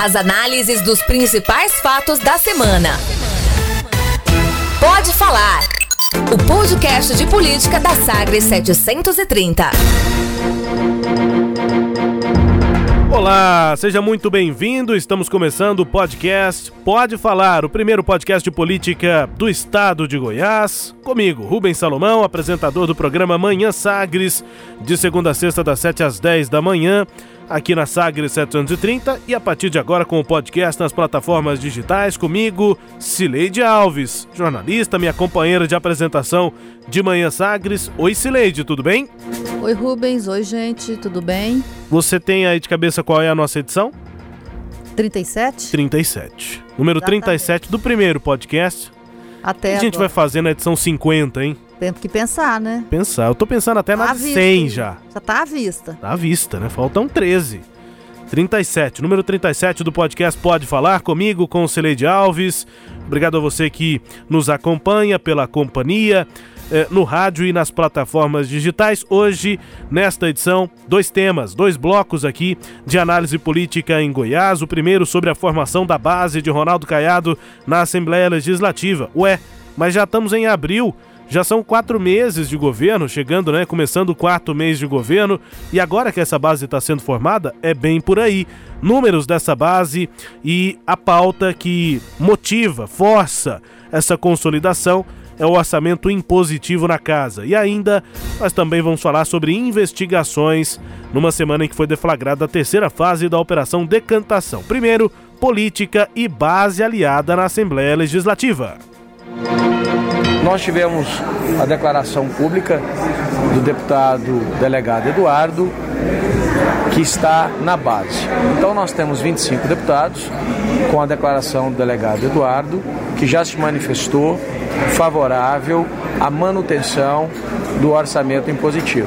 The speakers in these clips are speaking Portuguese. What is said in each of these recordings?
As análises dos principais fatos da semana. Pode falar. O podcast de política da Sagres 730. Olá, seja muito bem-vindo. Estamos começando o podcast Pode Falar, o primeiro podcast de política do estado de Goiás. Comigo, Rubens Salomão, apresentador do programa Manhã Sagres, de segunda a sexta, das 7 às 10 da manhã aqui na Sagres 730 e a partir de agora com o podcast nas plataformas digitais comigo, Cileide Alves, jornalista, minha companheira de apresentação de Manhã Sagres. Oi Cileide, tudo bem? Oi Rubens, oi gente, tudo bem? Você tem aí de cabeça qual é a nossa edição? 37? 37. Número Exatamente. 37 do primeiro podcast. Até a gente agora. vai fazer na edição 50, hein? Temos que pensar, né? Pensar. Eu tô pensando até tá na 100 já. Já tá à vista. Tá à vista, né? Faltam 13. 37, número 37 do podcast Pode Falar comigo, com o Celeide Alves. Obrigado a você que nos acompanha pela companhia eh, no rádio e nas plataformas digitais. Hoje, nesta edição, dois temas, dois blocos aqui de análise política em Goiás. O primeiro sobre a formação da base de Ronaldo Caiado na Assembleia Legislativa. Ué, mas já estamos em abril já são quatro meses de governo, chegando, né? Começando o quarto mês de governo, e agora que essa base está sendo formada, é bem por aí. Números dessa base e a pauta que motiva, força essa consolidação é o orçamento impositivo na casa. E ainda nós também vamos falar sobre investigações numa semana em que foi deflagrada a terceira fase da Operação Decantação. Primeiro, política e base aliada na Assembleia Legislativa. Nós tivemos a declaração pública do deputado delegado Eduardo, que está na base. Então nós temos 25 deputados com a declaração do delegado Eduardo, que já se manifestou favorável à manutenção do orçamento impositivo.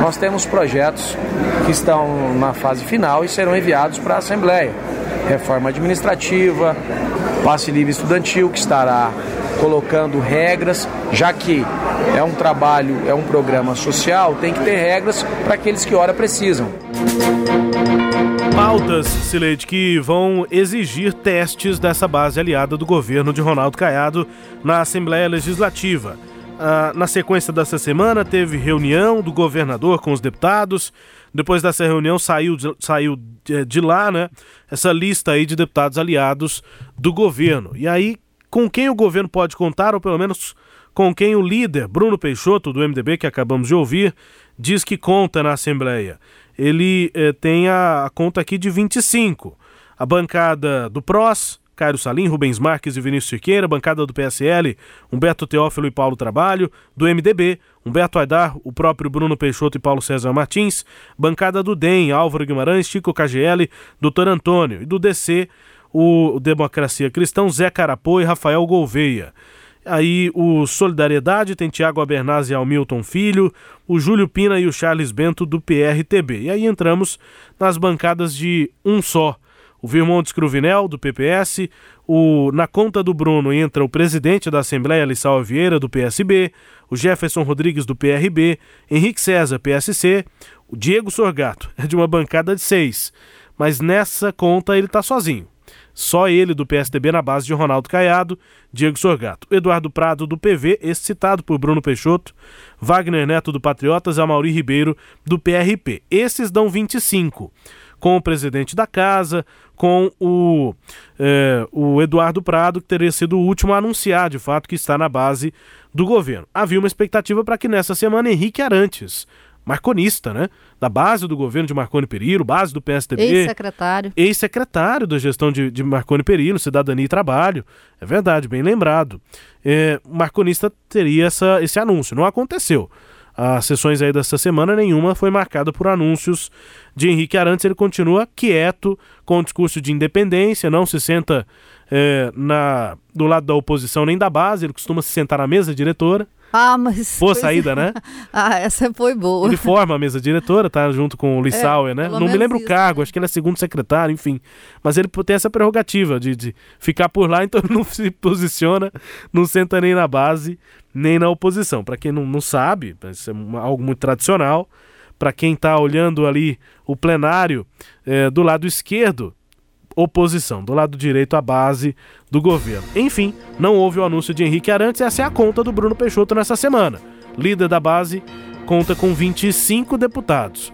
Nós temos projetos que estão na fase final e serão enviados para a Assembleia. Reforma administrativa, passe livre estudantil, que estará colocando regras, já que é um trabalho, é um programa social, tem que ter regras para aqueles que ora precisam. Pautas, Sileide, que vão exigir testes dessa base aliada do governo de Ronaldo Caiado na Assembleia Legislativa. Ah, na sequência dessa semana, teve reunião do governador com os deputados. Depois dessa reunião, saiu, de, saiu de lá, né? Essa lista aí de deputados aliados do governo. E aí, com quem o governo pode contar, ou pelo menos com quem o líder, Bruno Peixoto, do MDB, que acabamos de ouvir, diz que conta na Assembleia. Ele eh, tem a, a, conta aqui de 25. A bancada do PROS, Cairo Salim, Rubens Marques e Vinícius Siqueira, bancada do PSL, Humberto Teófilo e Paulo Trabalho, do MDB, Humberto Aidar, o próprio Bruno Peixoto e Paulo César Martins, bancada do DEM, Álvaro Guimarães, Chico KGL, Doutor Antônio, e do DC, o Democracia Cristão, Zé Carapô e Rafael Gouveia. Aí o Solidariedade tem Tiago Abernaz e Almilton Filho, o Júlio Pina e o Charles Bento do PRTB. E aí entramos nas bancadas de um só. O Virmontes Cruvinel, do PPS, o, na conta do Bruno entra o presidente da Assembleia, Lissau Vieira, do PSB, o Jefferson Rodrigues, do PRB, Henrique César, PSC, o Diego Sorgato, é de uma bancada de seis. Mas nessa conta ele está sozinho. Só ele do PSDB na base de Ronaldo Caiado, Diego Sorgato. Eduardo Prado do PV, esse citado por Bruno Peixoto, Wagner Neto do Patriotas e Amauri Ribeiro do PRP. Esses dão 25 com o presidente da casa, com o, é, o Eduardo Prado, que teria sido o último a anunciar, de fato, que está na base do governo. Havia uma expectativa para que nessa semana Henrique Arantes, marconista, né? Da base do governo de Marconi Perillo, base do PSDB. Ex-secretário. Ex-secretário da gestão de, de Marconi Perillo, Cidadania e Trabalho. É verdade, bem lembrado. É, marconista teria essa, esse anúncio. Não aconteceu. As sessões aí dessa semana, nenhuma foi marcada por anúncios de Henrique Arantes. Ele continua quieto, com o discurso de independência, não se senta é, na, do lado da oposição nem da base, ele costuma se sentar na mesa diretora. Ah, mas. Boa saída, é. né? ah, essa foi boa. Ele forma a mesa diretora, tá? Junto com o Lissauer, é, né? Não me lembro isso, o cargo, acho que ele é segundo secretário, enfim. Mas ele tem essa prerrogativa de, de ficar por lá, então não se posiciona, não senta nem na base, nem na oposição. Para quem não, não sabe, isso é algo muito tradicional. Para quem está olhando ali o plenário é, do lado esquerdo, oposição. Do lado direito, a base do governo. Enfim, não houve o anúncio de Henrique Arantes, essa é a conta do Bruno Peixoto nessa semana. Líder da base conta com 25 deputados.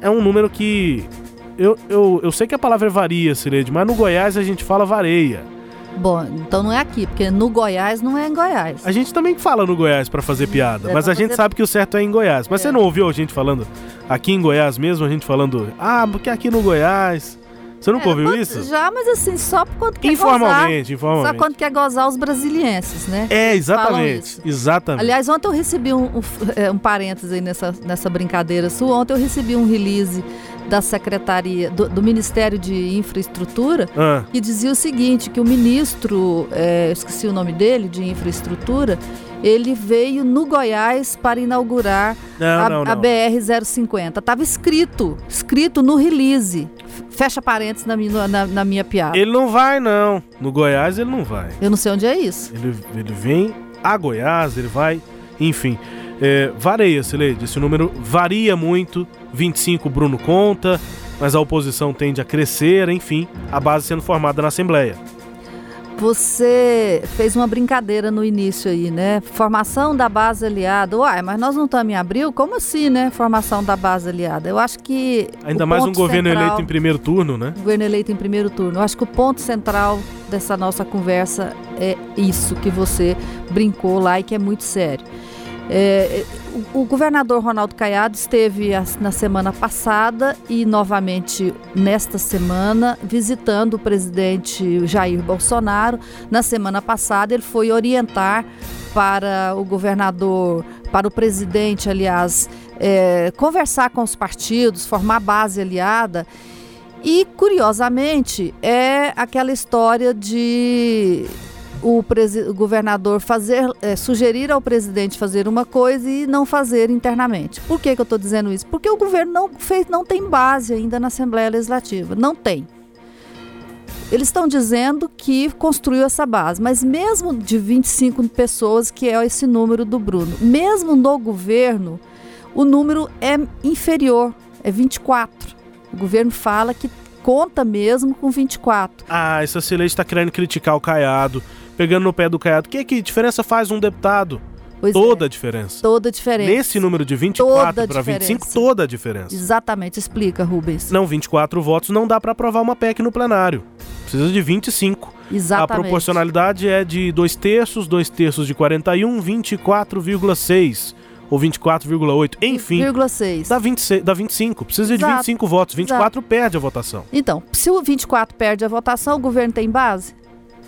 É um número que. Eu, eu, eu sei que a palavra varia, Cireide, mas no Goiás a gente fala vareia. Bom, então não é aqui, porque no Goiás não é em Goiás. A gente também fala no Goiás para fazer piada, É mas a gente fazer- sabe que o certo é em Goiás. Mas É. você não ouviu a gente falando aqui em Goiás mesmo, a gente falando, ah, porque aqui no Goiás. Você nunca É, ouviu isso? Já, mas assim, só quando quer Informalmente, gozar. informalmente. Só quando quer gozar os brasilienses, né? É, exatamente. Exatamente. Aliás, ontem eu recebi um, um, é, um parênteses aí nessa, nessa brincadeira sua. Ontem eu recebi um release da Secretaria, do, do Ministério de Infraestrutura, Ah, que dizia o seguinte, que o ministro, é, eu esqueci o nome dele, de Infraestrutura, ele veio no Goiás para inaugurar não, a, não, a não. BR-050. Estava escrito, escrito no release. Fecha parênteses na, minha- na- na minha piada. Ele não vai, não. No Goiás ele não vai. Eu não sei onde é isso. Ele, ele vem a Goiás, ele vai, enfim. É, varia, Sileide. Esse número varia muito. 25 Bruno conta, mas a oposição tende a crescer, enfim, a base sendo formada na Assembleia. Você fez uma brincadeira no início aí, né? Formação da base aliada. Uai, mas nós não estamos em abril? Como assim, né? Formação da base aliada. Eu acho que. Ainda mais um governo central- eleito em primeiro turno, né? governo eleito em primeiro turno. Eu acho que o ponto central dessa nossa conversa é isso que você brincou lá e que é muito sério. É, o, governador Ronaldo Caiado esteve na semana passada e novamente nesta semana visitando o presidente Jair Bolsonaro. Na semana passada ele foi orientar para o governador, para o presidente, aliás, é, conversar com os partidos, formar base aliada. E, curiosamente, é aquela história de o, o governador fazer, é, sugerir ao presidente fazer uma coisa e não fazer internamente. Por que, que eu estou dizendo isso? Porque o governo não, fez, não tem base ainda na Assembleia Legislativa. Não tem. Eles estão dizendo que construiu essa base, mas mesmo de 25 pessoas, que é esse número do Bruno, mesmo no governo, o número é inferior, é 24. O governo fala que conta mesmo com 24. Ah, essa Sileide está querendo criticar o Caiado, pegando no pé do Caiado. Que que diferença faz um deputado? Pois toda é, a diferença. toda a diferença. Nesse número de 24 Toda a para 25, diferença. toda a diferença. Exatamente, explica, Rubens. Não, 24 votos não dá para aprovar uma PEC no plenário. Precisa de 25. Exatamente. A proporcionalidade é de 2 terços, 2 terços de 41, 24,6 ou 24,8. Enfim, 0,6. dá, 26, dá 25. Precisa de Exato. 25 votos. 24 perde a votação. Então, se o 24 perde a votação, o governo tem base?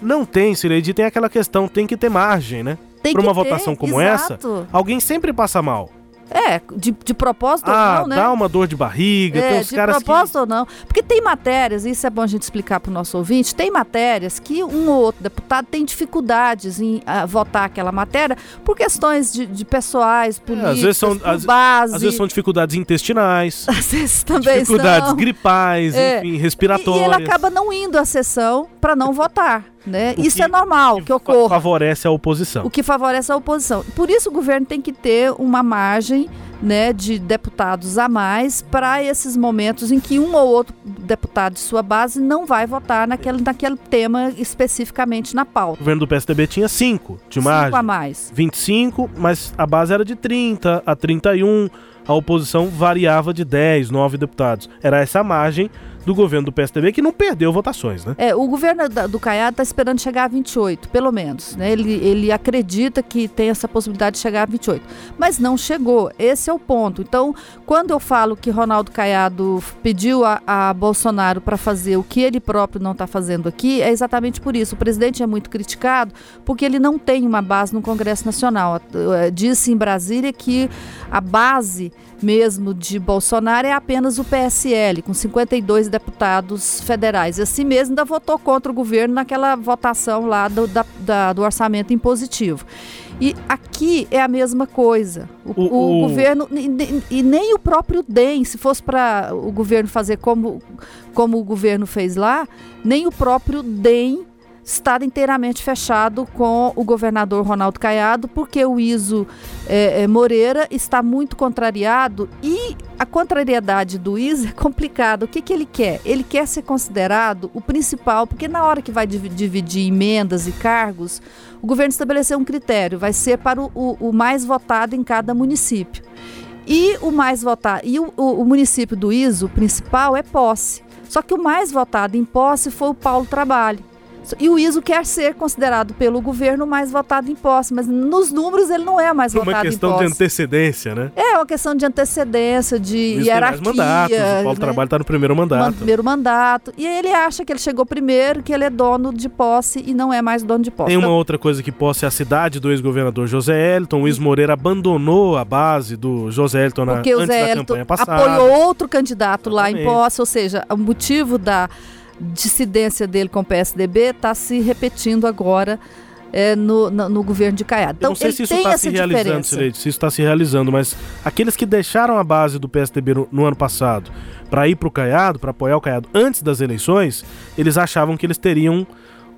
Não tem, Cileide, tem aquela questão, tem que ter margem, né? Tem Pra uma ter, votação como exato. Alguém sempre passa mal. É, de, de propósito ah, ou não, né? dá uma dor de barriga, tem É, uns de caras que... propósito ou não. Porque tem matérias, isso é bom a gente explicar para o nosso ouvinte, tem matérias que um ou outro deputado tem dificuldades em ah, votar aquela matéria por questões de, de pessoais, políticas, É, às vezes são- por às- base. Às vezes são dificuldades intestinais, Às vezes também dificuldades são. gripais, É. enfim, E, respiratórias. e ele acaba não indo à sessão para não votar, né? O Isso que- é normal que fa- ocorra. Favorece a oposição. o que favorece a oposição. Por isso o governo tem que ter uma margem né, de deputados a mais para esses momentos em que um ou outro deputado de sua base não vai votar naquele, naquele tema especificamente na O pauta. governo do PSDB tinha 5 de Cinco a margem. mais. 25, mas a base era de 30 a 31. A oposição variava de 10, 9 deputados. Era essa a margem do governo do PSDB que não perdeu votações, né? É, o governo do Caiado está esperando chegar a 28, pelo menos. Né? Ele, ele acredita que tem essa possibilidade de chegar a 28. Mas não chegou. Esse é o ponto. Então, quando eu falo que Ronaldo Caiado pediu a, a Bolsonaro para fazer o que ele próprio não está fazendo aqui, é exatamente por isso. O presidente é muito criticado porque ele não tem uma base no Congresso Nacional. Eh, Disse em Brasília que a base mesmo de Bolsonaro é apenas o PSL, com 52 deputados federais. E assim mesmo ainda votou contra o governo naquela votação lá do, da- da- do orçamento impositivo. E aqui é a mesma coisa. O, O- o o- governo, e, e- nem o próprio DEM, se fosse para o governo fazer como, como o governo fez lá, nem o próprio DEM está inteiramente fechado com o governador Ronaldo Caiado, porque o Iso é, é, Moreira está muito contrariado e a contrariedade do Iso é complicada. O que, que ele quer? Ele quer ser considerado o principal, porque na hora que vai dividir emendas e cargos, o governo estabeleceu um critério, vai ser para o, o, o mais votado em cada município. E o mais votado, e o, o município do ISO principal é posse. Só que o mais votado em posse foi o Paulo Trabalho. E o ISO quer ser considerado pelo governo mais votado em posse, mas nos números ele não é mais Por votado uma questão de antecedência, né? É uma questão de antecedência, de hierarquia. Tem mais mandatos, o Paulo né? Trabalho está no primeiro mandato. No primeiro mandato. E ele acha que ele chegou primeiro, que ele é dono de posse e não é mais dono de posse. Tem uma então, outra coisa que posse é a cidade do ex-governador José Elton. O Is Moreira abandonou a base do José Elton na, Porque o antes Zé da Elton campanha passada. apoiou outro candidato Exatamente. lá em posse, ou seja, o motivo da dissidência dele com o PSDB está se repetindo agora é, no, no, no, governo de Caiado. Então, Eu não sei ele se isso está se realizando, diferença. Sileide, se isso está se realizando, mas aqueles que deixaram a base do PSDB no, no ano passado para ir para o Caiado, para apoiar o Caiado antes das eleições, eles achavam que eles teriam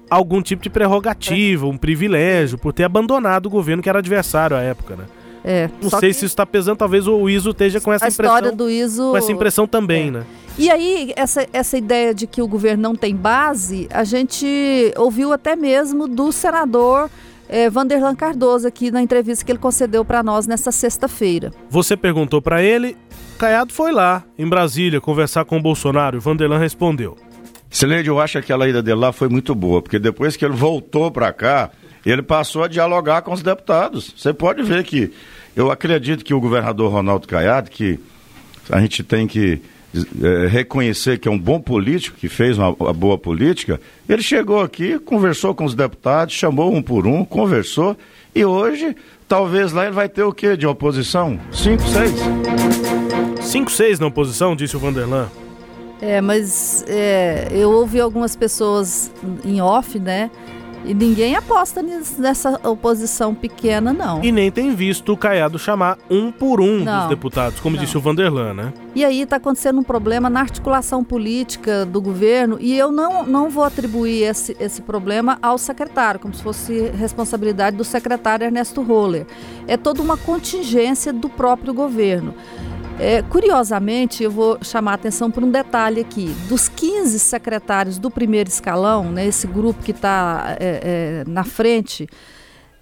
algum tipo de prerrogativa, um privilégio por ter abandonado o governo que era adversário à época, né? É, Não sei se isso está pesando, talvez o ISO esteja com essa a impressão. história do ISO... Com essa impressão também, É. né? E aí, essa, essa ideia de que o governo não tem base, a gente ouviu até mesmo do senador eh, Vanderlan Cardoso aqui na entrevista que ele concedeu para nós nessa sexta-feira. Você perguntou para ele, Caiado foi lá, em Brasília, conversar com o Bolsonaro. E Vanderlan respondeu. Sileide, eu acho que aquela ida dele lá foi muito boa, porque depois que ele voltou para cá, ele passou a dialogar com os deputados. Você pode ver que eu acredito que o governador Ronaldo Caiado, que a gente tem que é, reconhecer que é um bom político, que fez uma, uma, boa política, ele chegou aqui, conversou com os deputados, chamou um por um, conversou, e hoje, talvez lá ele vai ter o quê de oposição? Cinco, seis? Cinco, seis na oposição, disse o Vanderlan. É, mas é, eu ouvi algumas pessoas em off, né? E ninguém aposta nessa oposição pequena, não. E nem tem visto o Caiado chamar um por um não, dos deputados, como não. disse o Vanderlan, né? E aí está acontecendo um problema na articulação política do governo e eu não, não vou atribuir esse, esse problema ao secretário, como se fosse responsabilidade do secretário Ernesto Roller. É toda uma contingência do próprio governo. É, curiosamente, eu vou chamar a atenção por um detalhe aqui. Dos 15 secretários do primeiro escalão, né, esse grupo que está é, é, na frente,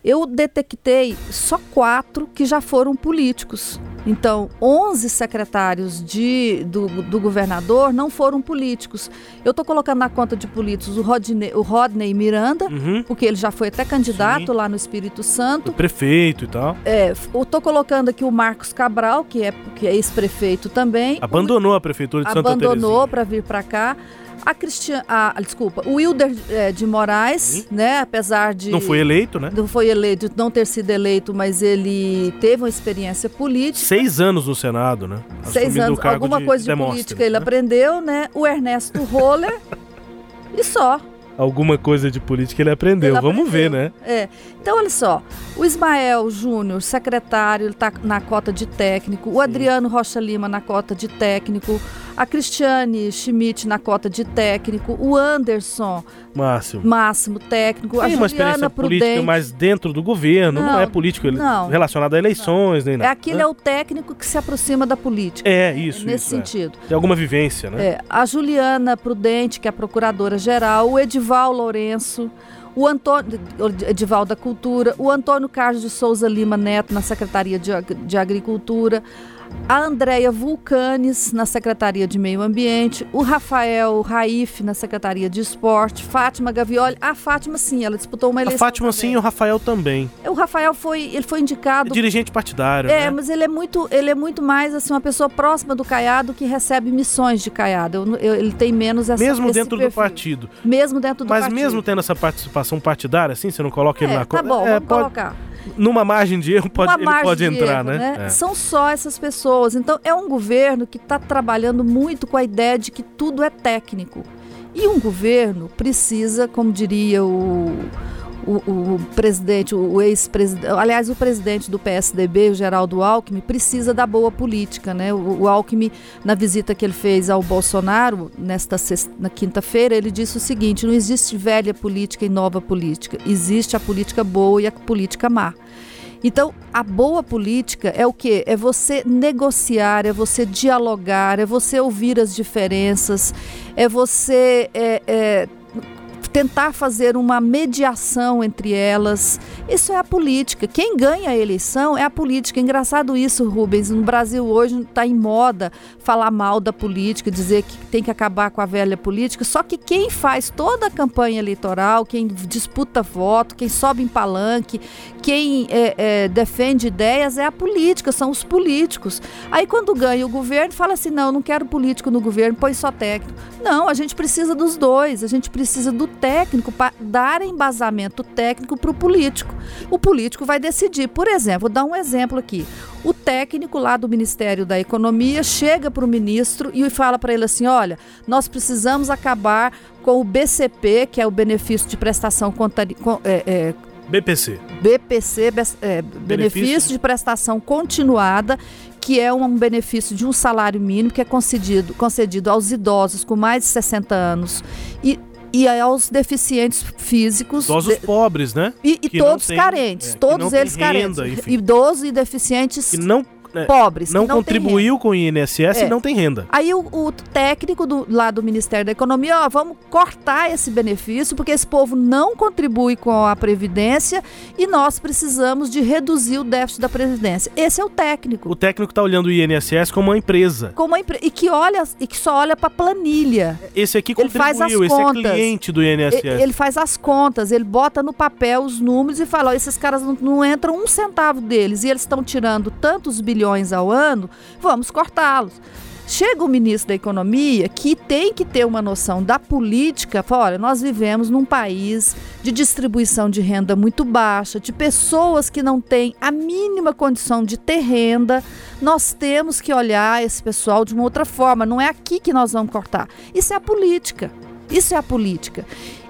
eu detectei só quatro que já foram políticos. Então, 11 secretários de, do, do governador não foram políticos. Eu estou colocando na conta de políticos o Rodney, o Rodney Miranda, uhum. porque ele já foi até candidato Sim. lá no Espírito Santo. O prefeito e tal. É, eu estou colocando aqui o Marcos Cabral, que é, que é ex-prefeito também. Abandonou a prefeitura de Santa Terezinha. Abandonou para vir para cá. A Cristian, a, desculpa, o Wilder é, de Moraes, né? Apesar de não foi eleito, né? Não foi eleito, não ter sido eleito, mas ele teve uma experiência política. Seis anos no Senado, né? Seis anos, alguma de coisa de política né? ele aprendeu, né? O Ernesto Roller e só. Alguma coisa de política ele aprendeu. Ele Vamos aprendeu. ver, né? É. Então, olha só. O Ismael Júnior, secretário, ele está na cota de técnico. O Adriano Rocha Lima na cota de técnico. A Cristiane Schmidt na cota de técnico. O Anderson Máximo. Máximo técnico. Tem a uma Juliana experiência Prudente. política mais dentro do governo. Não, Não, é político não. relacionado a eleições, nem É nada. aquele é o técnico que se aproxima da política. É, isso. Nesse isso, é. sentido. Tem alguma vivência, né? É, a Juliana Prudente, que é a procuradora-geral, o Edival Lourenço, o Antônio Edival da Cultura, o Antônio Carlos de Souza Lima Neto na Secretaria de, de Agricultura, a Andréia Vulcanes na Secretaria de Meio Ambiente, o Rafael Raif na Secretaria de Esporte, Fátima Gavioli. A Fátima, sim, ela disputou uma A eleição. Fátima sim e o Rafael também. O Rafael foi, ele foi indicado. É dirigente partidário. É, né? mas ele é muito, ele é muito mais assim uma pessoa próxima do Caiado que recebe missões de Caiado. Eu- eu- ele tem menos essa Mesmo dentro do perfil. partido. Mesmo dentro do Mas partido. mesmo tendo essa participação partidária, assim, você não coloca ele é, na tá co- bom, é, vamos pode- colocar. Numa margem de erro, pode, ele pode de entrar, erro, né? É. São só essas pessoas. Então é um governo que está trabalhando muito com a ideia de que tudo é técnico. E um governo precisa, como diria o, o, o presidente, o ex-presidente, aliás, o presidente do PSDB, o Geraldo Alckmin, precisa da boa política, né? O, o Alckmin, na visita que ele fez ao Bolsonaro, nesta sexta, na quinta-feira, ele disse o seguinte: não existe velha política e nova política, existe a política boa e a política má. Então, a boa política é o que? É você negociar, é você dialogar, é você ouvir as diferenças, é você é, é, tentar fazer uma mediação entre elas. Isso é a política. Quem ganha a eleição é a política. Engraçado isso, Rubens. No Brasil hoje está em moda falar mal da política, dizer que tem que acabar com a velha política. Só que quem faz toda a campanha eleitoral, quem disputa voto, quem sobe em palanque, quem é, é, defende ideias é a política, são os políticos. Aí quando ganha o governo, fala assim: não, não quero político no governo, põe só técnico. Não, a gente precisa dos dois. A gente precisa do técnico para dar embasamento técnico para o político. O político vai decidir. Por exemplo, vou dar um exemplo aqui. O técnico lá do Ministério da Economia chega para o ministro e fala para ele assim: olha, nós precisamos acabar com o BCP, que é o benefício de prestação contari, é, é, BPC. BPC, é, benefício, benefício de prestação continuada, que é um benefício de um salário mínimo que é concedido, concedido aos idosos com mais de 60 anos. E e aos deficientes físicos. Idosos de... pobres, né? E, e todos tem, carentes, é, todos eles carentes. Renda, Idosos e deficientes que não é, pobres. Não, não contribuiu com o INSS é. e não tem renda. Aí o, o técnico do, lá do Ministério da Economia, ó, vamos cortar esse benefício, porque esse povo não contribui com a Previdência e nós precisamos de reduzir o déficit da Previdência. Esse é o técnico. O técnico está olhando o INSS como uma empresa. Como uma empre... E que olha e que só olha para planilha. Esse aqui contribuiu, ele faz as esse é contas. é cliente do INSS. Ele, ele, faz as contas, ele bota no papel os números e fala, ó, esses caras não, não entram um centavo deles e eles estão tirando tantos bilhões bilhões ao ano, vamos cortá-los. Chega o ministro da Economia que tem que ter uma noção da política. Fala, olha, nós vivemos num país de distribuição de renda muito baixa, de pessoas que não têm a mínima condição de ter renda. Nós temos que olhar esse pessoal de uma outra forma. Não é aqui que nós vamos cortar. Isso é a política. Isso é a política.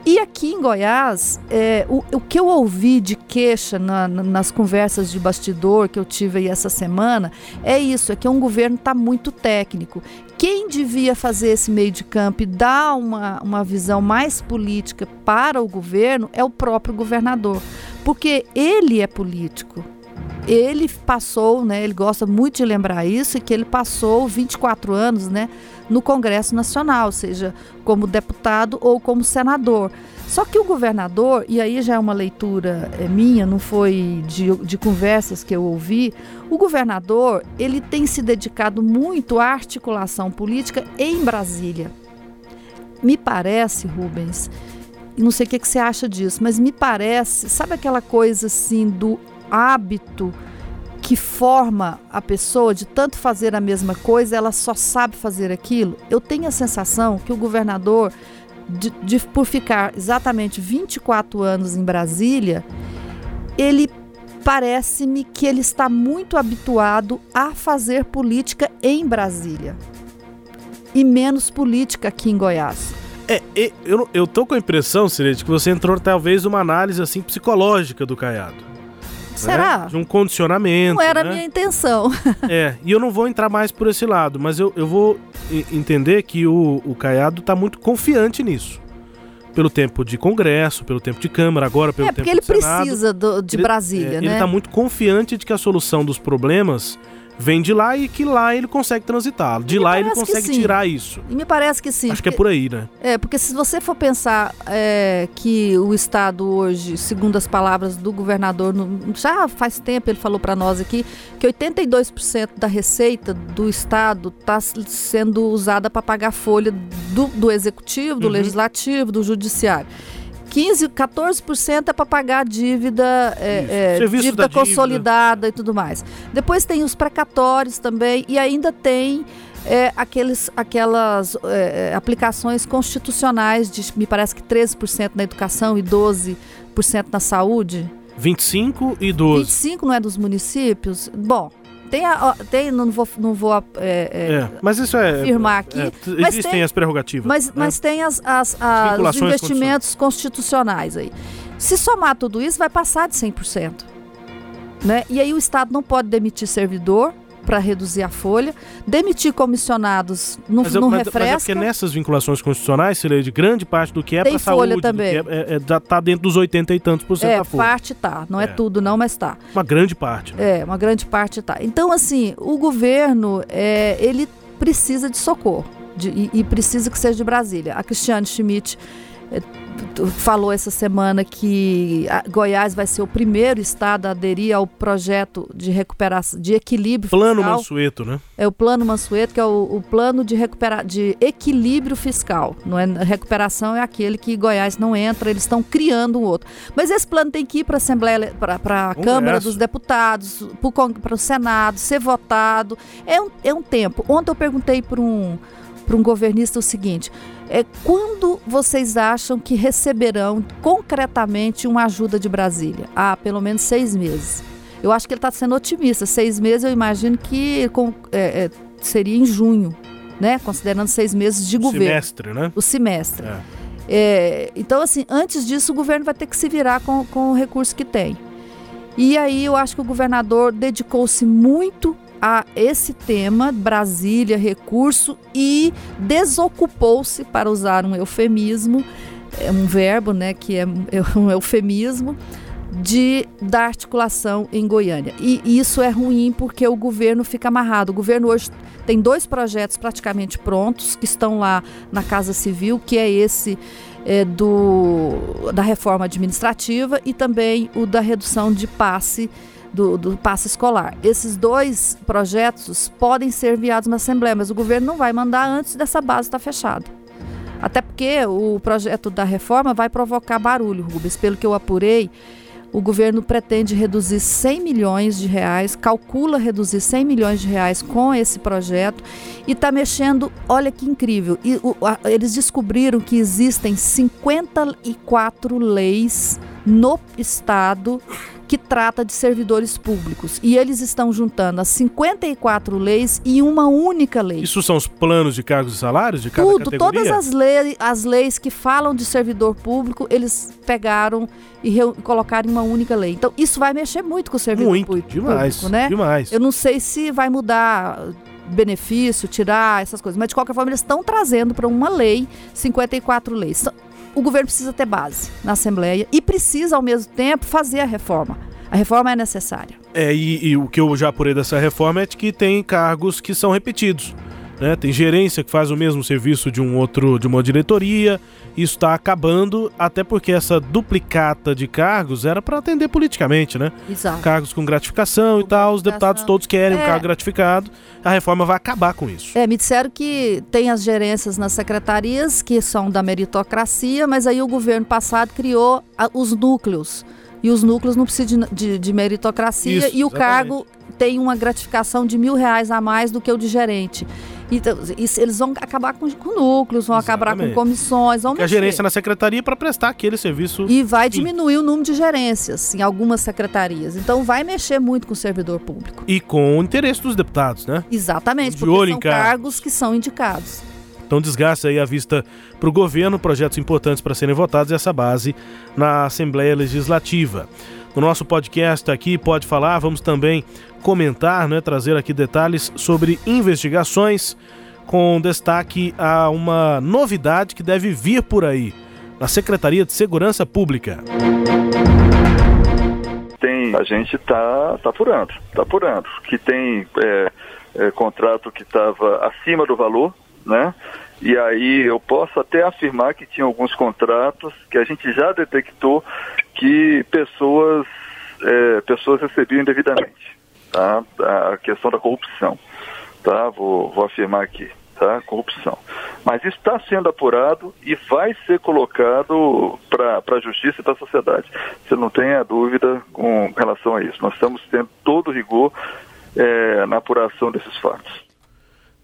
E aqui em Goiás, é, o, o, que eu ouvi de queixa na, na, nas conversas de bastidor que eu tive aí essa semana é isso: é que um governo está muito técnico. Quem devia fazer esse meio de campo e dar uma, uma visão mais política para o governo é o próprio governador, porque ele é político ele passou, né, ele gosta muito de lembrar isso, que ele passou 24 anos né, no Congresso Nacional, seja como deputado ou como senador. Só que o governador, e aí já é uma leitura é, minha, não foi de, de conversas que eu ouvi, o governador ele tem se dedicado muito à articulação política em Brasília. Me parece, Rubens, não sei o que, que você acha disso, mas me parece, sabe aquela coisa assim do hábito que forma a pessoa de tanto fazer a mesma coisa, ela só sabe fazer aquilo. Eu tenho a sensação que o governador, de, de, por ficar exatamente 24 anos em Brasília, ele parece-me que ele está muito habituado a fazer política em Brasília e menos política aqui em Goiás. É, eu, eu tô com a impressão, Sirete, que você entrou talvez numa análise assim psicológica do Caiado. Será? Né? De um condicionamento. Não era né? a minha intenção. é, e eu não vou entrar mais por esse lado, mas eu, eu vou entender que o, o Caiado está muito confiante nisso. Pelo tempo de Congresso, pelo tempo de Câmara, agora pelo é, tempo de Senado. porque ele precisa do, de ele, Brasília, é, né? Ele está muito confiante de que a solução dos problemas vem de lá e que lá ele consegue transitar. De lá ele consegue tirar isso. E me parece que sim. Acho porque, que é por aí, né? É, porque se você for pensar é, que o Estado hoje, segundo as palavras do governador, no, já faz tempo ele falou para nós aqui, que 82% da receita do Estado está sendo usada para pagar folha do, do Executivo, do uhum. Legislativo, do Judiciário. 15, 14% é para pagar a dívida, é, é, dívida consolidada dívida. e tudo mais. Depois tem os precatórios também e ainda tem é, aqueles, aquelas é, é aplicações constitucionais de, me parece que 13% na educação e 12% na saúde. 25 e 12. 25 não é dos municípios? Bom, tem, a, tem não vou, não vou é, é, mas isso é afirmar aqui. É, existem tem, as prerrogativas. Mas, né? mas tem as, as, as os investimentos constitucionais aí. Se somar tudo isso, vai passar de 100%. Né? E aí o Estado não pode demitir servidor, para reduzir a folha, demitir comissionados no, mas, no mas, refresca. Mas é porque nessas vinculações constitucionais, de grande parte do que é para saúde, também. É, é, é, tá dentro dos 80 e tantos por cento é, da folha. parte tá, não é. é. tudo não, mas tá. Uma grande parte. Né? É, uma grande parte tá. Então, assim, o governo, é, ele precisa de socorro de, e, e, precisa que seja de Brasília. A Cristiane Schmidt falou essa semana que Goiás vai ser o primeiro estado a aderir ao projeto de recuperação, de equilíbrio plano fiscal. Mansueto, né? É o plano Mansueto, que é o, o plano de recupera, de equilíbrio fiscal. Não é recuperação é aquele que Goiás não entra, eles estão criando um outro. Mas esse plano tem que ir para a Assembleia, para a Câmara dos Deputados, para o Senado, ser votado. É um, é um tempo. Ontem eu perguntei para um para um governista o seguinte: é, quando vocês acham que receberão concretamente uma ajuda de Brasília? Ah, pelo menos seis meses. Eu acho que ele está sendo otimista. Seis meses, eu imagino que com, é, é, seria em junho, né? Considerando seis meses de o governo. Semestre, né? O semestre. É. É, então, assim, antes disso, o governo vai ter que se virar com, com o recurso que tem. E aí eu acho que o governador dedicou-se muito a esse tema, Brasília, recurso, e desocupou-se, para usar um eufemismo, é um verbo né, que é, é um eufemismo, de, da articulação em Goiânia. E isso é ruim porque o governo fica amarrado. O governo hoje tem dois projetos praticamente prontos que estão lá na Casa Civil, que é esse é, do, da reforma administrativa e também o da redução de passe do, do passe escolar. Esses dois projetos podem ser enviados na Assembleia, mas o governo não vai mandar antes dessa base estar fechada. Até porque o projeto da reforma vai provocar barulho, Rubens. Pelo que eu apurei, o governo pretende reduzir 100 milhões de reais, calcula reduzir 100 milhões de reais com esse projeto e está mexendo, olha que incrível, e, o, a, eles descobriram que existem 54 leis no estado que trata de servidores públicos. E eles estão juntando as 54 leis em uma única lei. Isso são os planos de cargos e salários de cada Tudo, categoria? todas as, leis, as leis que falam de servidor público, eles pegaram e colocaram em uma única lei. Então, isso vai mexer muito com o servidor muito, público, demais, né? Demais. Eu não sei se vai mudar benefício, tirar essas coisas, mas de qualquer forma eles estão trazendo para uma lei 54 leis o governo precisa ter base na Assembleia e precisa, ao mesmo tempo, fazer a reforma. A reforma é necessária. É, e, e o que eu já apurei dessa reforma é que tem cargos que são repetidos. Né? Tem gerência que faz o mesmo serviço de um outro, de uma diretoria. Isso está acabando, até porque essa duplicata de cargos era para atender politicamente, né? Exato. Cargos com gratificação com e tal, os deputados todos querem é. um cargo gratificado. A reforma vai acabar com isso. É, me disseram que tem as gerências nas secretarias que são da meritocracia, mas aí o governo passado criou os núcleos. E os núcleos não precisam de, de, de meritocracia Isso, e o exatamente. cargo tem uma gratificação de mil reais a mais do que o de gerente. Então, isso, eles vão acabar com, com núcleos, vão Exatamente. acabar com comissões, vão A gerência na secretaria para prestar aquele serviço. E vai diminuir o número de gerências em algumas secretarias. Então vai mexer muito com o servidor público. E com o interesse dos deputados, né? Exatamente, de porque são cargos que são indicados. Então desgaste aí a vista para o governo, projetos importantes para serem votados e essa base na Assembleia Legislativa. No nosso podcast aqui, pode falar, vamos também comentar, né, trazer aqui detalhes sobre investigações, com destaque a uma novidade que deve vir por aí, na Secretaria de Segurança Pública. Tem, a gente está tá apurando, está apurando, que tem é, é, contrato que estava acima do valor, né? E aí eu posso até afirmar que tinha alguns contratos que a gente já detectou que pessoas, é, pessoas recebiam indevidamente tá? A questão da corrupção, tá? Vou, vou afirmar aqui, tá? Corrupção. Mas isso está sendo apurado e vai ser colocado para a justiça e para a sociedade. Você não tenha dúvida com relação a isso. Nós estamos tendo todo o rigor é, na apuração desses fatos.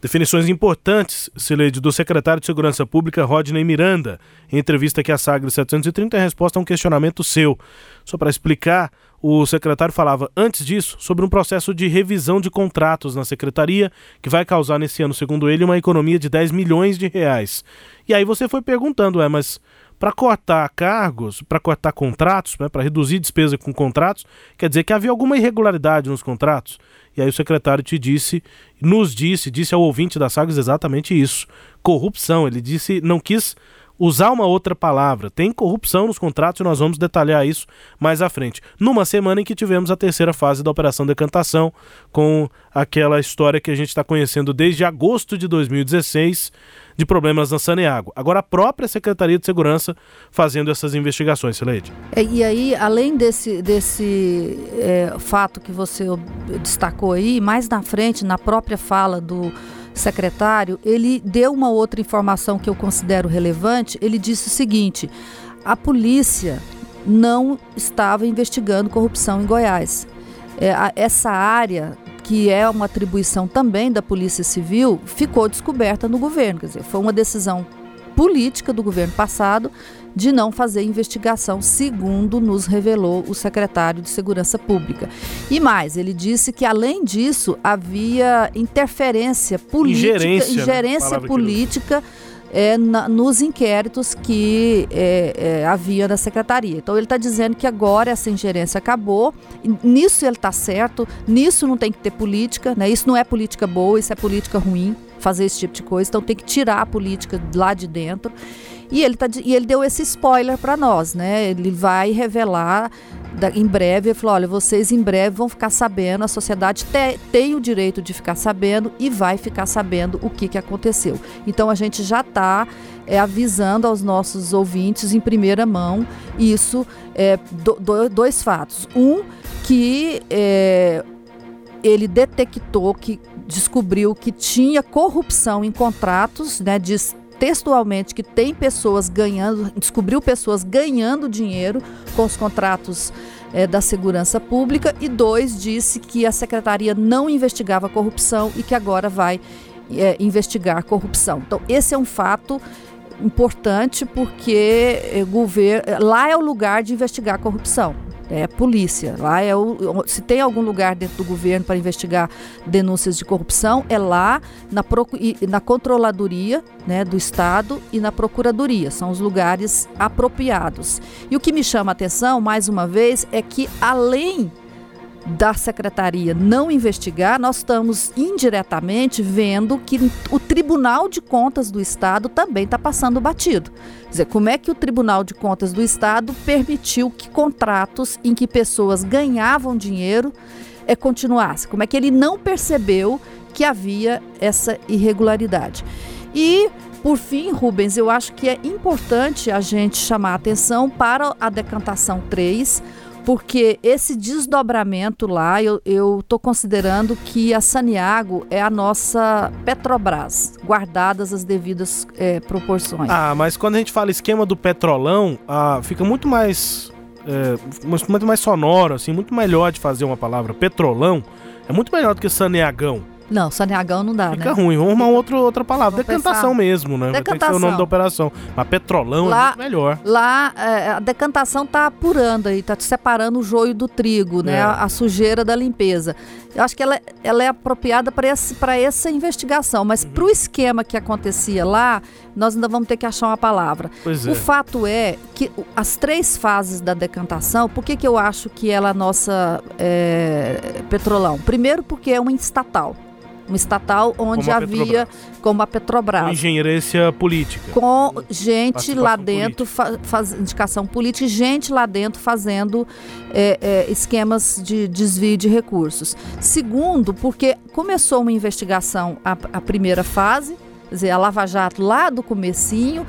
Definições importantes, Sileide, do secretário de Segurança Pública, Rodney Miranda, em entrevista aqui à Sagre 730, em resposta a um questionamento seu. Só para explicar, o secretário falava antes disso sobre um processo de revisão de contratos na secretaria, que vai causar nesse ano, segundo ele, uma economia de 10 milhões de reais. E aí você foi perguntando, é, mas para cortar cargos, para cortar contratos, né, para reduzir despesa com contratos, quer dizer que havia alguma irregularidade nos contratos. E aí o secretário te disse, nos disse, disse ao ouvinte da Sagres exatamente isso: corrupção. Ele disse, não quis usar uma outra palavra. Tem corrupção nos contratos e nós vamos detalhar isso mais à frente. Numa semana em que tivemos a terceira fase da Operação Decantação, com aquela história que a gente está conhecendo desde agosto de 2016 de problemas na Saneago. Agora a própria Secretaria de Segurança fazendo essas investigações, Sileide. É, e aí, além desse, desse é, fato que você destacou aí, mais na frente, na própria fala do secretário, ele deu uma outra informação que eu considero relevante. Ele disse o seguinte: a polícia não estava investigando corrupção em Goiás. É, a, essa área que é uma atribuição também da Polícia Civil, ficou descoberta no governo. Quer dizer, foi uma decisão política do governo passado de não fazer investigação, segundo nos revelou o secretário de Segurança Pública. E mais, ele disse que além disso havia interferência política, ingerência, né? ingerência né? política é, na, nos inquéritos que é, é, havia na secretaria. Então ele está dizendo que agora essa ingerência acabou, nisso ele está certo, nisso não tem que ter política, né? isso não é política boa, isso é política ruim, fazer esse tipo de coisa, então tem que tirar a política lá de dentro. E ele, tá, e ele deu esse spoiler para nós, né? Ele vai revelar da, em breve, ele falou: olha, vocês em breve vão ficar sabendo, a sociedade te, tem o direito de ficar sabendo e vai ficar sabendo o que, que aconteceu. Então a gente já está é, avisando aos nossos ouvintes em primeira mão isso, é, do, do, dois fatos. Um, que é, ele detectou que descobriu que tinha corrupção em contratos, né, diz textualmente que tem pessoas ganhando, descobriu pessoas ganhando dinheiro com os contratos é, da segurança pública e dois disse que a secretaria não investigava corrupção e que agora vai é, investigar corrupção. Então esse é um fato importante porque é, governo, lá é o lugar de investigar corrupção é polícia. Lá é o, se tem algum lugar dentro do governo para investigar denúncias de corrupção, é lá na, na controladoria né, do Estado e na procuradoria. São os lugares apropriados. E o que me chama a atenção, mais uma vez, é que além da secretaria não investigar, nós estamos indiretamente vendo que o Tribunal de Contas do Estado também está passando batido. Quer dizer, como é que o Tribunal de Contas do Estado permitiu que contratos em que pessoas ganhavam dinheiro é, continuassem? Como é que ele não percebeu que havia essa irregularidade? E por fim, Rubens, eu acho que é importante a gente chamar a atenção para a decantação 3, porque esse desdobramento lá, eu estou considerando que a Saniago é a nossa Petrobras, guardadas as devidas é, proporções. Ah, mas quando a gente fala esquema do petrolão, ah, fica muito mais, é, muito mais sonoro, assim, muito melhor de fazer uma palavra. Petrolão é muito melhor do que Saneagão. Não, saneagão não dá, Fica né? ruim, vamos arrumar outra, outra palavra. Vamos decantação pensar. mesmo, né? Decantação. Vai ter que ser o nome da operação. Mas petrolão é lá, é muito melhor. Lá, é, a decantação tá apurando aí, tá separando o joio do trigo, né? É. A, a, sujeira da limpeza. Eu acho que ela, ela é apropriada para essa investigação, mas uhum. para o esquema que acontecia lá, nós ainda vamos ter que achar uma palavra. Pois o é. fato é que as três fases da decantação, por que, que eu acho que ela é nossa é, petrolão? Primeiro porque é uma estatal uma estatal onde como havia, como a Petrobras. Com engenharia política. Com gente lá dentro, fa, faz, indicação política, gente lá dentro fazendo é, é, esquemas de desvio de recursos. Segundo, porque começou uma investigação, a, a primeira fase, quer dizer, a Lava Jato lá do comecinho,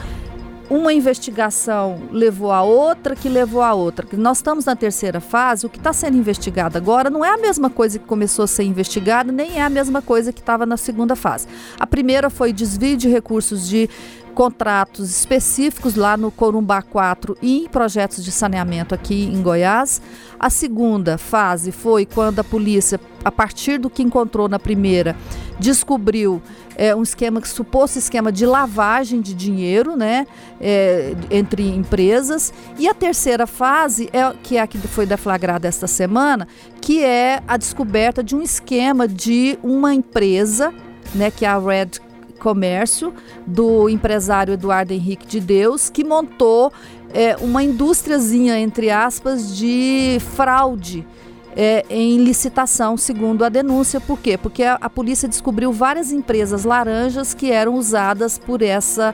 uma investigação levou a outra, que levou a outra. Nós estamos na terceira fase, o que está sendo investigado agora não é a mesma coisa que começou a ser investigada, nem é a mesma coisa que estava na segunda fase. A primeira foi desvio de recursos de contratos específicos lá no Corumbá 4 e em projetos de saneamento aqui em Goiás. A segunda fase foi quando a polícia, a partir do que encontrou na primeira, descobriu é, um esquema, suposto esquema de lavagem de dinheiro, né, é, entre empresas. E a terceira fase é que é a que foi deflagrada esta semana, que é a descoberta de um esquema de uma empresa, né, que é a Red Comércio, do empresário Eduardo Henrique de Deus, que montou é, uma indústriazinha, entre aspas, de fraude. É, em licitação, segundo a denúncia. Por quê? Porque a, a polícia descobriu várias empresas laranjas que eram usadas por essa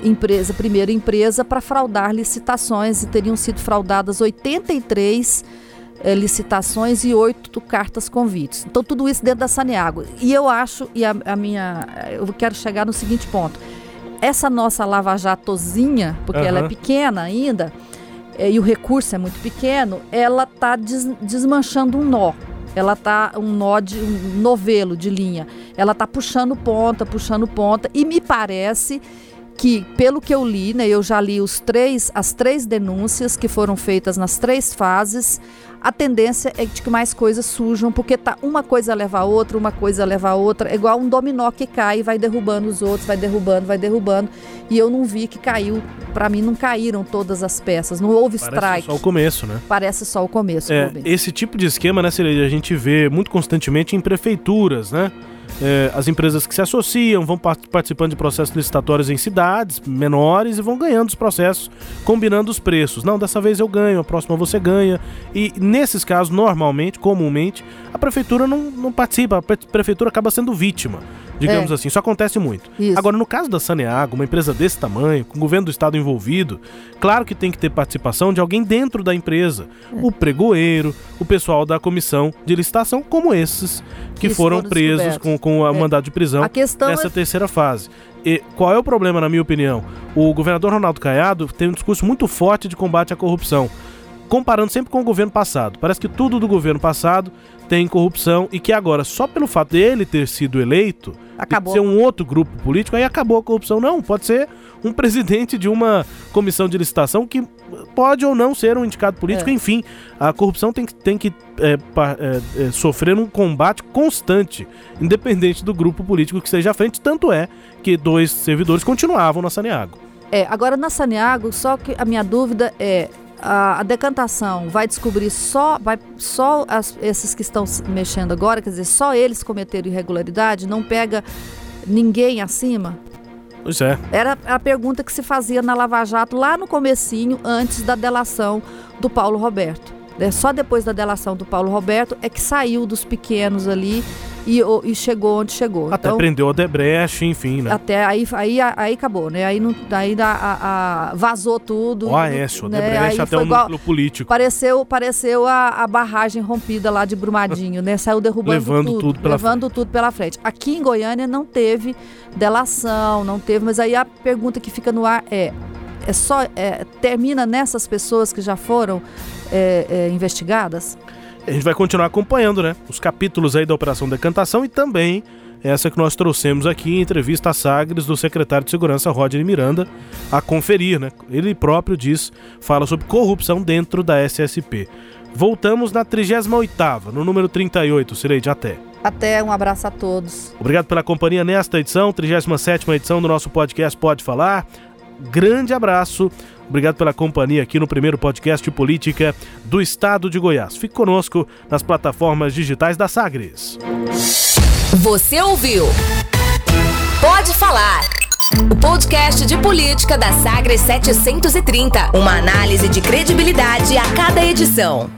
empresa, primeira empresa, para fraudar licitações e teriam sido fraudadas 83 é, licitações e oito cartas convites. Então, tudo isso dentro da Saneago. E eu acho, e a, a, minha. Eu quero chegar no seguinte ponto. Essa nossa lava-jatozinha, porque uhum. ela é pequena ainda, é, e o recurso é muito pequeno, ela está des, desmanchando um nó. Ela tá um nó de um novelo de linha. Ela tá puxando ponta, puxando ponta, e me parece que, pelo que eu li, né, eu já li os três, as três denúncias que foram feitas nas três fases, a tendência é de que mais coisas surjam, porque tá uma coisa leva a outra, uma coisa leva a outra, é igual um dominó que cai e vai derrubando os outros, vai derrubando, vai derrubando. E eu não vi que caiu, para mim não caíram todas as peças, não houve Parece strike. Parece só o começo, né? Parece só o começo. É, esse tipo de esquema, né, Cileide, a gente vê muito constantemente em prefeituras, né? É, as empresas que se associam vão participando de processos licitatórios em cidades menores e vão ganhando os processos, combinando os preços. Não, dessa vez eu ganho, a próxima você ganha. E nesses casos, normalmente, comumente, a prefeitura não, não participa, a prefeitura acaba sendo vítima digamos é. assim. Isso acontece muito. Isso. Agora, no caso da Saneago, uma empresa desse tamanho, com o governo do estado envolvido, claro que tem que ter participação de alguém dentro da empresa. É. O pregoeiro, o pessoal da comissão de licitação, como esses que Isso foram presos com, com o é. mandado de prisão nessa é... terceira fase. E qual é o problema, na minha opinião? O governador Ronaldo Caiado tem um discurso muito forte de combate à corrupção comparando sempre com o governo passado. Parece que tudo do governo passado tem corrupção e que agora, só pelo fato dele ter sido eleito, acabou. ser um outro grupo político, aí acabou a corrupção. Não, pode ser um presidente de uma comissão de licitação que pode ou não ser um indicado político. É. Enfim, a corrupção tem que, tem que é, é, é, sofrer um combate constante, independente do grupo político que esteja à frente. Tanto é que dois servidores continuavam na Saneago. É, agora na Saneago, só que a minha dúvida é, a, a decantação vai descobrir só, vai, só as, esses que estão mexendo agora, quer dizer, só eles cometeram irregularidade, não pega ninguém acima? Pois é. Era a pergunta que se fazia na Lava Jato lá no comecinho, antes da delação do Paulo Roberto. É, só depois da delação do Paulo Roberto é que saiu dos pequenos ali e, e chegou onde chegou. Até então, prendeu a Debreche, enfim, né? Até aí, aí, aí acabou, né? Aí, não, aí a, a, vazou tudo. O Aécio, né? Debreche até o núcleo político. Pareceu, pareceu a, a barragem rompida lá de Brumadinho, né? Saiu derrubando levando tudo. tudo pela levando frente. tudo pela frente. Aqui em Goiânia não teve delação, não teve, mas aí a pergunta que fica no ar é é só é, termina nessas pessoas que já foram é, é, investigadas? A gente vai continuar acompanhando, né? Os capítulos aí da Operação Decantação e também essa que nós trouxemos aqui em entrevista a Sagres do secretário de Segurança Rodney Miranda a conferir, né? Ele próprio diz, fala sobre corrupção dentro da SSP. Voltamos na 38ª, no número 38, Cireide, até. Até, um abraço a todos. Obrigado pela companhia nesta edição, 37ª edição do nosso podcast Pode Falar. Grande abraço Obrigado pela companhia aqui no primeiro podcast política do estado de Goiás. Fique conosco nas plataformas digitais da Sagres. Você ouviu? Pode falar. O podcast de política da Sagres 730. Uma análise de credibilidade a cada edição.